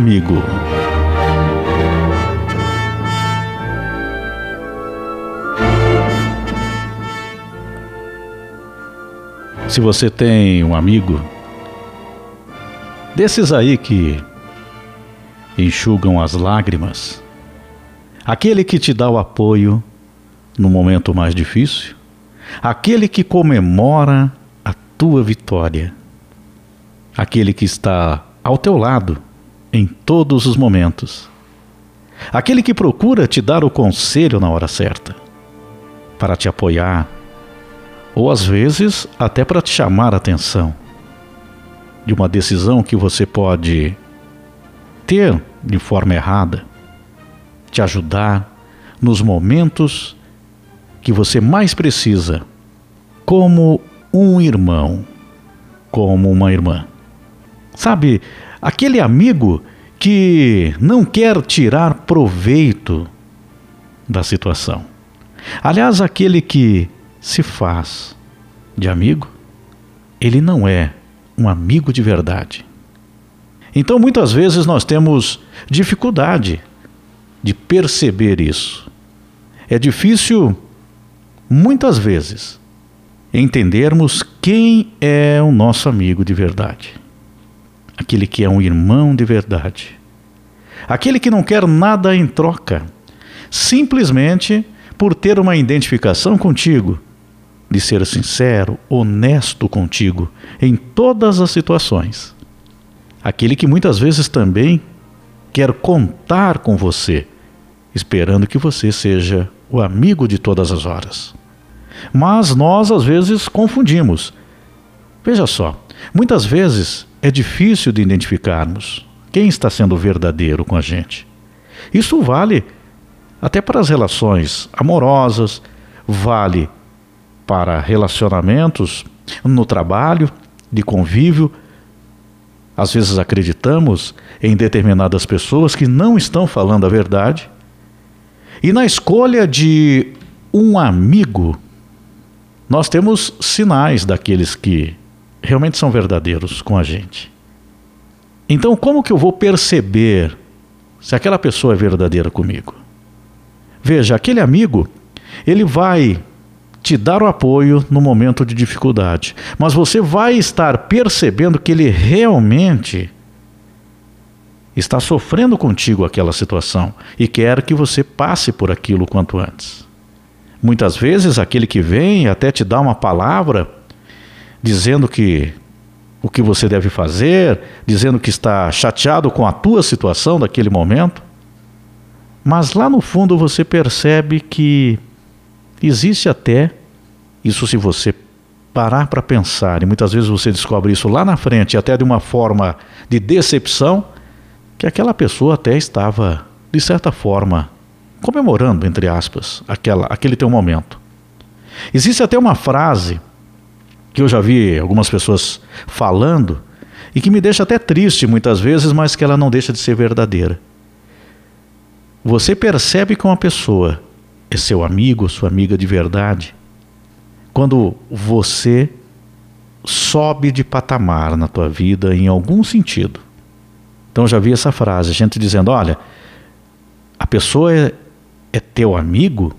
amigo. Se você tem um amigo desses aí que enxugam as lágrimas, aquele que te dá o apoio no momento mais difícil, aquele que comemora a tua vitória, aquele que está ao teu lado em todos os momentos, aquele que procura te dar o conselho na hora certa, para te apoiar, ou às vezes até para te chamar a atenção de uma decisão que você pode ter de forma errada, te ajudar nos momentos que você mais precisa, como um irmão, como uma irmã. Sabe, aquele amigo que não quer tirar proveito da situação. Aliás, aquele que se faz de amigo, ele não é um amigo de verdade. Então, muitas vezes nós temos dificuldade de perceber isso. É difícil, muitas vezes, entendermos quem é o nosso amigo de verdade. Aquele que é um irmão de verdade. Aquele que não quer nada em troca, simplesmente por ter uma identificação contigo de ser sincero, honesto contigo em todas as situações. Aquele que muitas vezes também quer contar com você, esperando que você seja o amigo de todas as horas. Mas nós às vezes confundimos. Veja só, muitas vezes é difícil de identificarmos quem está sendo verdadeiro com a gente. Isso vale até para as relações amorosas, vale para relacionamentos no trabalho, de convívio. Às vezes acreditamos em determinadas pessoas que não estão falando a verdade. E na escolha de um amigo, nós temos sinais daqueles que realmente são verdadeiros com a gente. Então, como que eu vou perceber se aquela pessoa é verdadeira comigo? Veja, aquele amigo, ele vai te dar o apoio no momento de dificuldade. Mas você vai estar percebendo que ele realmente está sofrendo contigo aquela situação e quer que você passe por aquilo quanto antes. Muitas vezes aquele que vem até te dá uma palavra dizendo que o que você deve fazer, dizendo que está chateado com a tua situação daquele momento, mas lá no fundo você percebe que Existe até, isso se você parar para pensar, e muitas vezes você descobre isso lá na frente, até de uma forma de decepção, que aquela pessoa até estava, de certa forma, comemorando, entre aspas, aquela, aquele teu momento. Existe até uma frase que eu já vi algumas pessoas falando e que me deixa até triste muitas vezes, mas que ela não deixa de ser verdadeira. Você percebe que uma pessoa é seu amigo, sua amiga de verdade, quando você sobe de patamar na tua vida em algum sentido. Então já vi essa frase, gente dizendo: olha, a pessoa é, é teu amigo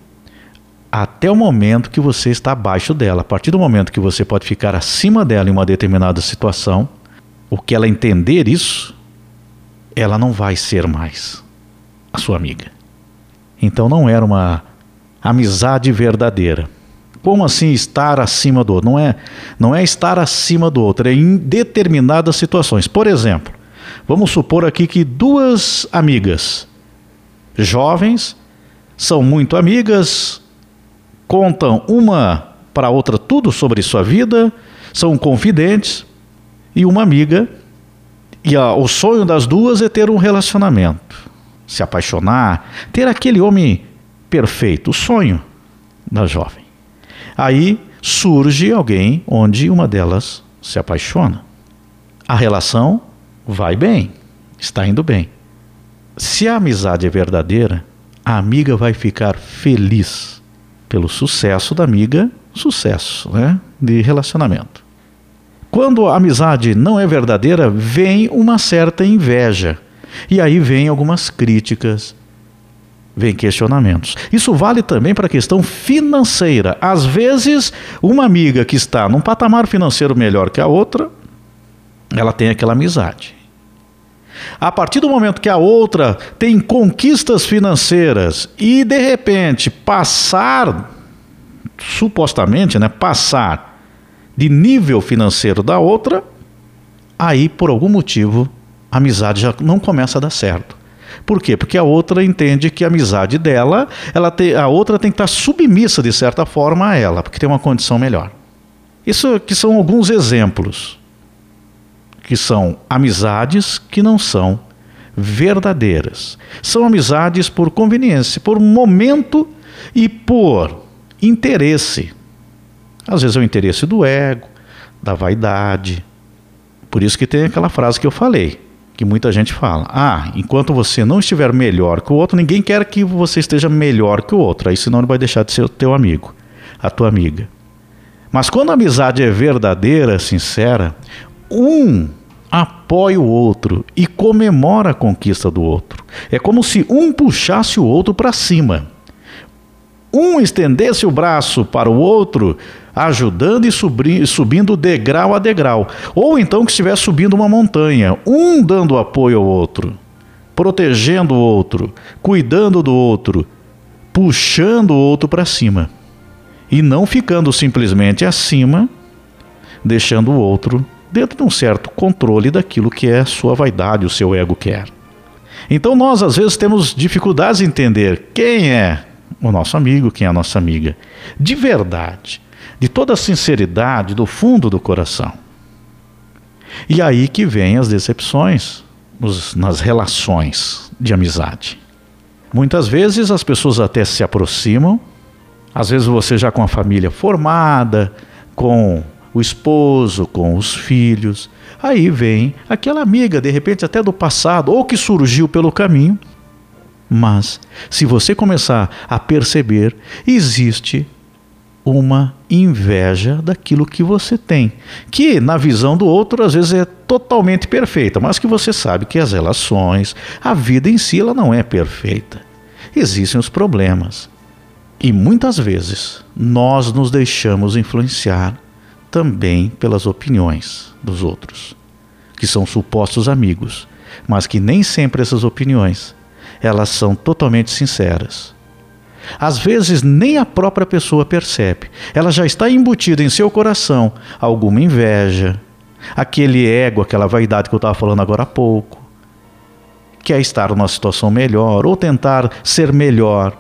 até o momento que você está abaixo dela. A partir do momento que você pode ficar acima dela em uma determinada situação, o que ela entender isso, ela não vai ser mais a sua amiga. Então não era uma amizade verdadeira. Como assim estar acima do outro? Não é, não é estar acima do outro, é em determinadas situações. Por exemplo, vamos supor aqui que duas amigas jovens são muito amigas, contam uma para a outra tudo sobre sua vida, são confidentes, e uma amiga, e a, o sonho das duas é ter um relacionamento, se apaixonar, ter aquele homem perfeito, o sonho da jovem. Aí surge alguém onde uma delas se apaixona. A relação vai bem, está indo bem. Se a amizade é verdadeira, a amiga vai ficar feliz pelo sucesso da amiga, sucesso né, de relacionamento. Quando a amizade não é verdadeira, vem uma certa inveja. E aí vem algumas críticas, vem questionamentos. Isso vale também para a questão financeira. Às vezes, uma amiga que está num patamar financeiro melhor que a outra, ela tem aquela amizade. A partir do momento que a outra tem conquistas financeiras e de repente passar, supostamente, né, passar de nível financeiro da outra, aí por algum motivo a amizade já não começa a dar certo. Por quê? Porque a outra entende que a amizade dela, ela tem, a outra tem que estar submissa de certa forma a ela, porque tem uma condição melhor. Isso que são alguns exemplos que são amizades que não são verdadeiras. São amizades por conveniência, por momento e por interesse. Às vezes é o interesse do ego, da vaidade. Por isso que tem aquela frase que eu falei, que muita gente fala: "Ah, enquanto você não estiver melhor que o outro, ninguém quer que você esteja melhor que o outro, aí senão ele vai deixar de ser o teu amigo, a tua amiga". Mas quando a amizade é verdadeira, sincera, um apoia o outro e comemora a conquista do outro. É como se um puxasse o outro para cima. Um estendesse o braço para o outro, ajudando e subindo degrau a degrau. Ou então que estivesse subindo uma montanha, um dando apoio ao outro, protegendo o outro, cuidando do outro, puxando o outro para cima. E não ficando simplesmente acima, deixando o outro dentro de um certo controle daquilo que é sua vaidade, o seu ego quer. Então nós às vezes temos dificuldades em entender quem é o nosso amigo, quem é a nossa amiga, de verdade, de toda a sinceridade, do fundo do coração. E aí que vem as decepções nos, nas relações de amizade. Muitas vezes as pessoas até se aproximam, às vezes você já com a família formada, com o esposo, com os filhos. Aí vem aquela amiga, de repente até do passado, ou que surgiu pelo caminho. Mas, se você começar a perceber, existe uma inveja daquilo que você tem, que na visão do outro às vezes é totalmente perfeita, mas que você sabe que as relações, a vida em si, ela não é perfeita. Existem os problemas. E muitas vezes nós nos deixamos influenciar também pelas opiniões dos outros, que são supostos amigos, mas que nem sempre essas opiniões elas são totalmente sinceras. Às vezes nem a própria pessoa percebe. Ela já está embutida em seu coração alguma inveja, aquele ego, aquela vaidade que eu estava falando agora há pouco, quer estar numa situação melhor ou tentar ser melhor.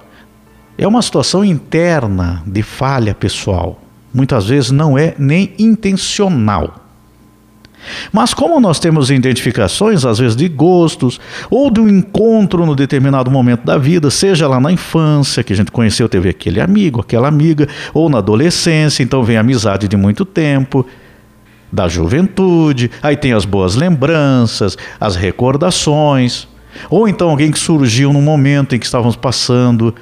É uma situação interna de falha pessoal muitas vezes não é nem intencional. Mas como nós temos identificações, às vezes de gostos, ou de um encontro no determinado momento da vida, seja lá na infância, que a gente conheceu, teve aquele amigo, aquela amiga, ou na adolescência, então vem amizade de muito tempo, da juventude, aí tem as boas lembranças, as recordações, ou então alguém que surgiu num momento em que estávamos passando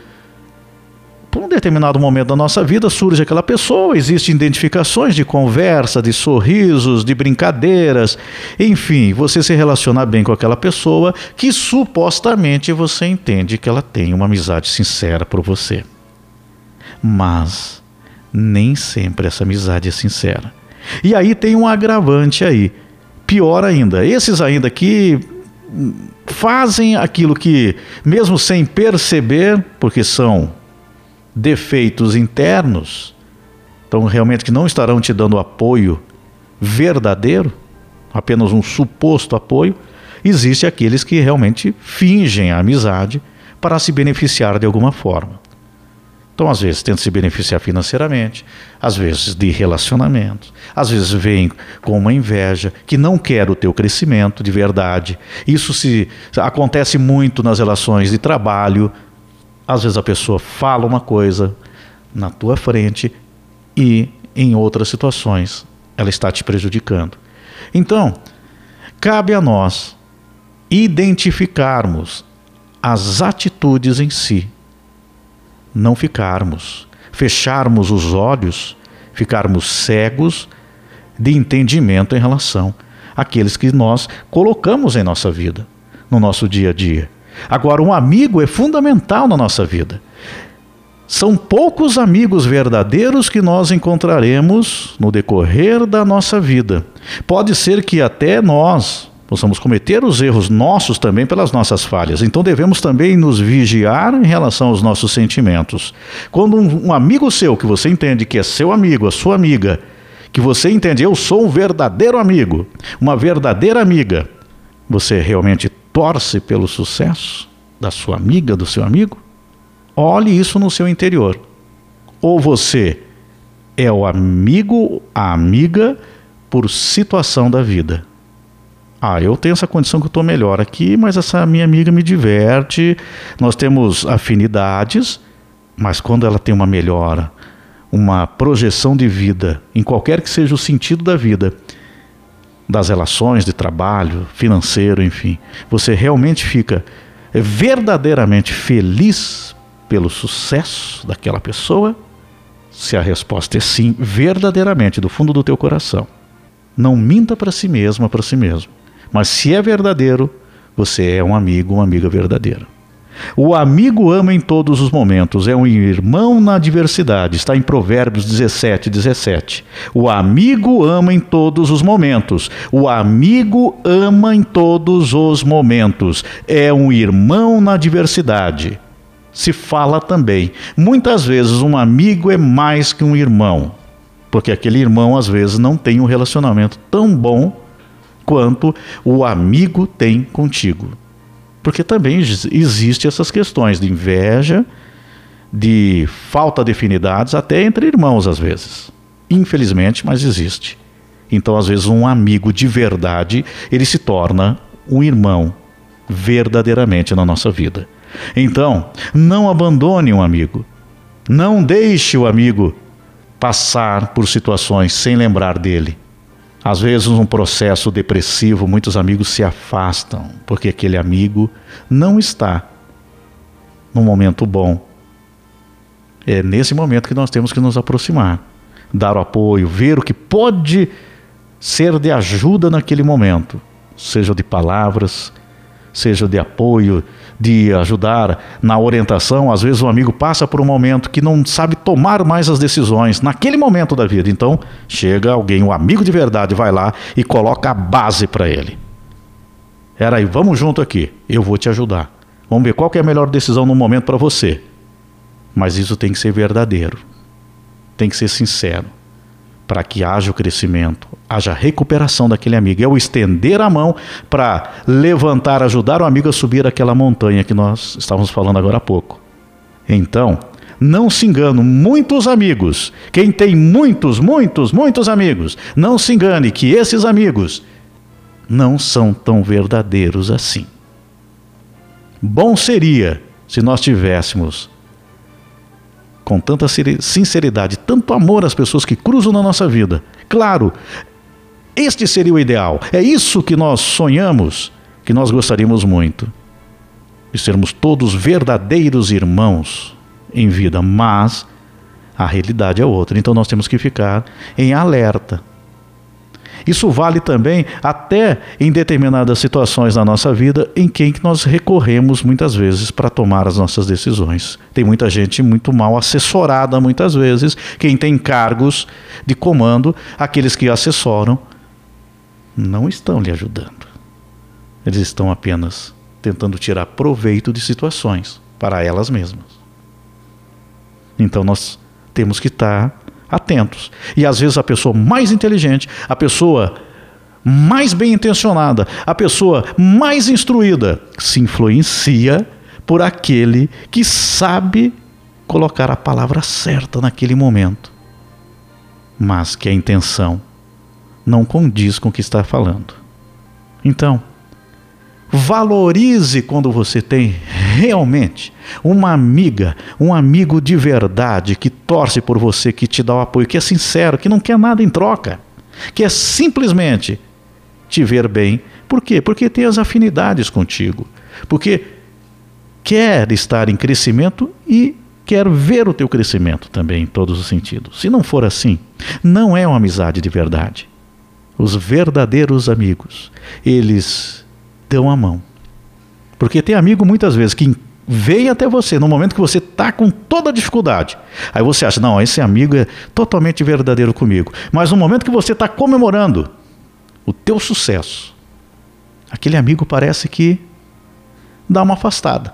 por um determinado momento da nossa vida surge aquela pessoa, existem identificações de conversa, de sorrisos, de brincadeiras, enfim, você se relaciona bem com aquela pessoa que supostamente você entende que ela tem uma amizade sincera por você. Mas nem sempre essa amizade é sincera. E aí tem um agravante aí. Pior ainda, esses ainda que fazem aquilo que, mesmo sem perceber, porque são defeitos internos, então realmente que não estarão te dando apoio verdadeiro, apenas um suposto apoio, existe aqueles que realmente fingem a amizade para se beneficiar de alguma forma. Então, às vezes, tenta se beneficiar financeiramente, às vezes de relacionamentos, às vezes vem com uma inveja que não quer o teu crescimento de verdade. Isso se acontece muito nas relações de trabalho, às vezes a pessoa fala uma coisa na tua frente e em outras situações ela está te prejudicando. Então, cabe a nós identificarmos as atitudes em si, não ficarmos, fecharmos os olhos, ficarmos cegos de entendimento em relação àqueles que nós colocamos em nossa vida. no nosso dia a dia. Agora, um amigo é fundamental na nossa vida. São poucos amigos verdadeiros que nós encontraremos no decorrer da nossa vida. Pode ser que até nós possamos cometer os erros nossos também pelas nossas falhas. Então devemos também nos vigiar em relação aos nossos sentimentos. Quando um, um amigo seu, que você entende que é seu amigo, a sua amiga, que você entende, eu sou um verdadeiro amigo, uma verdadeira amiga, você realmente torce pelo sucesso da sua amiga, do seu amigo? Olhe isso no seu interior. Ou você é o amigo, a amiga, por situação da vida. Ah, eu tenho essa condição que eu estou melhor aqui, mas essa minha amiga me diverte, nós temos afinidades, mas quando ela tem uma melhora, uma projeção de vida, em qualquer que seja o sentido da vida, das relações de trabalho, financeiro, enfim, você realmente fica verdadeiramente feliz pelo sucesso daquela pessoa? Se a resposta é sim, verdadeiramente, do fundo do teu coração. Não minta para si mesma, para si mesmo. Mas se é verdadeiro, você é um amigo, uma amiga verdadeira. O amigo ama em todos os momentos, é um irmão na adversidade. Está em Provérbios 17, 17. O amigo ama em todos os momentos. O amigo ama em todos os momentos. É um irmão na adversidade se fala também. Muitas vezes um amigo é mais que um irmão, porque aquele irmão às vezes não tem um relacionamento tão bom quanto o amigo tem contigo. Porque também existe essas questões de inveja, de falta de afinidades, até entre irmãos às vezes. Infelizmente, mas existe. Então, às vezes, um amigo de verdade, ele se torna um irmão verdadeiramente na nossa vida. Então, não abandone um amigo. Não deixe o amigo passar por situações sem lembrar dele. Às vezes, um processo depressivo, muitos amigos se afastam porque aquele amigo não está no momento bom. É nesse momento que nós temos que nos aproximar, dar o apoio, ver o que pode ser de ajuda naquele momento, seja de palavras, seja de apoio, de ajudar na orientação. Às vezes o amigo passa por um momento que não sabe tomar mais as decisões naquele momento da vida. Então chega alguém, um amigo de verdade, vai lá e coloca a base para ele. Era aí, vamos junto aqui, eu vou te ajudar. Vamos ver qual é a melhor decisão no momento para você. Mas isso tem que ser verdadeiro, tem que ser sincero para que haja o crescimento, haja recuperação daquele amigo. É o estender a mão para levantar, ajudar o amigo a subir aquela montanha que nós estávamos falando agora há pouco. Então, não se engane, muitos amigos, quem tem muitos, muitos, muitos amigos, não se engane que esses amigos não são tão verdadeiros assim. Bom seria se nós tivéssemos com tanta sinceridade, tanto amor às pessoas que cruzam na nossa vida. Claro, este seria o ideal. É isso que nós sonhamos, que nós gostaríamos muito. De sermos todos verdadeiros irmãos em vida, mas a realidade é outra. Então nós temos que ficar em alerta isso vale também até em determinadas situações na nossa vida em que nós recorremos muitas vezes para tomar as nossas decisões. Tem muita gente muito mal assessorada muitas vezes, quem tem cargos de comando, aqueles que assessoram não estão lhe ajudando. Eles estão apenas tentando tirar proveito de situações para elas mesmas. Então nós temos que estar atentos. E às vezes a pessoa mais inteligente, a pessoa mais bem intencionada, a pessoa mais instruída se influencia por aquele que sabe colocar a palavra certa naquele momento, mas que a intenção não condiz com o que está falando. Então, Valorize quando você tem realmente uma amiga, um amigo de verdade que torce por você, que te dá o apoio, que é sincero, que não quer nada em troca, que é simplesmente te ver bem. Por quê? Porque tem as afinidades contigo. Porque quer estar em crescimento e quer ver o teu crescimento também em todos os sentidos. Se não for assim, não é uma amizade de verdade. Os verdadeiros amigos, eles dão a mão Porque tem amigo muitas vezes que vem até você no momento que você está com toda a dificuldade. Aí você acha, não, esse amigo é totalmente verdadeiro comigo. Mas no momento que você está comemorando o teu sucesso, aquele amigo parece que dá uma afastada.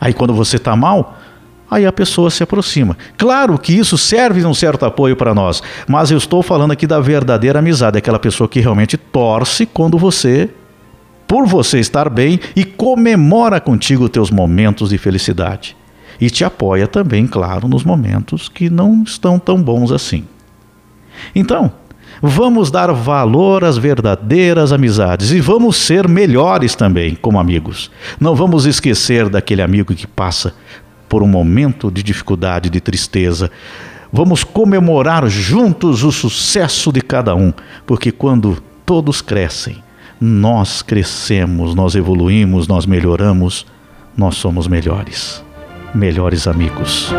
Aí quando você está mal, aí a pessoa se aproxima. Claro que isso serve de um certo apoio para nós, mas eu estou falando aqui da verdadeira amizade, aquela pessoa que realmente torce quando você por você estar bem e comemora contigo teus momentos de felicidade. E te apoia também, claro, nos momentos que não estão tão bons assim. Então, vamos dar valor às verdadeiras amizades e vamos ser melhores também como amigos. Não vamos esquecer daquele amigo que passa por um momento de dificuldade, de tristeza. Vamos comemorar juntos o sucesso de cada um, porque quando todos crescem, nós crescemos, nós evoluímos, nós melhoramos, nós somos melhores, melhores amigos.